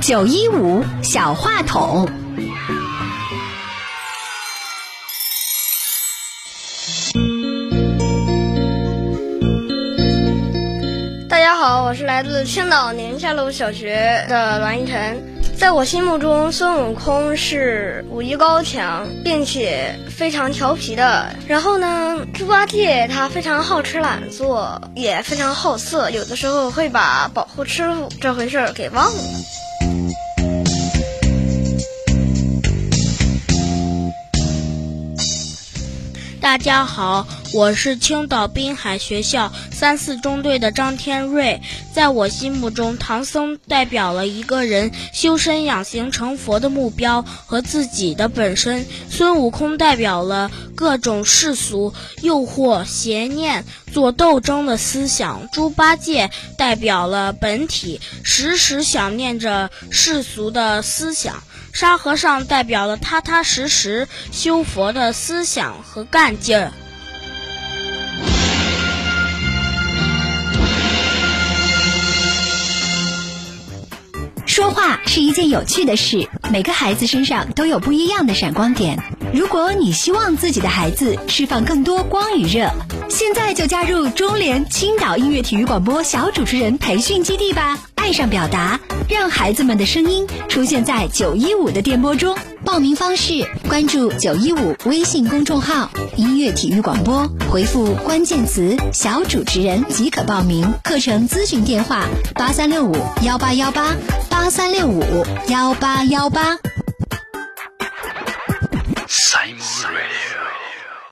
九一五小话筒。大家好，我是来自青岛宁夏路小学的栾一晨。在我心目中，孙悟空是武艺高强，并且非常调皮的。然后呢，猪八戒他非常好吃懒做，也非常好色，有的时候会把保护师傅这回事儿给忘了。大家好，我是青岛滨海学校三四中队的张天瑞。在我心目中，唐僧代表了一个人修身养形成佛的目标和自己的本身；孙悟空代表了各种世俗诱惑、邪念做斗争的思想；猪八戒代表了本体，时时想念着世俗的思想。沙和尚代表了踏踏实实修佛的思想和干劲儿。说话是一件有趣的事，每个孩子身上都有不一样的闪光点。如果你希望自己的孩子释放更多光与热，现在就加入中联青岛音乐体育广播小主持人培训基地吧！爱上表达，让孩子们的声音出现在九一五的电波中。报名方式：关注九一五微信公众号“音乐体育广播”，回复关键词“小主持人”即可报名。课程咨询电话：八三六五幺八幺八八三六五幺八幺八。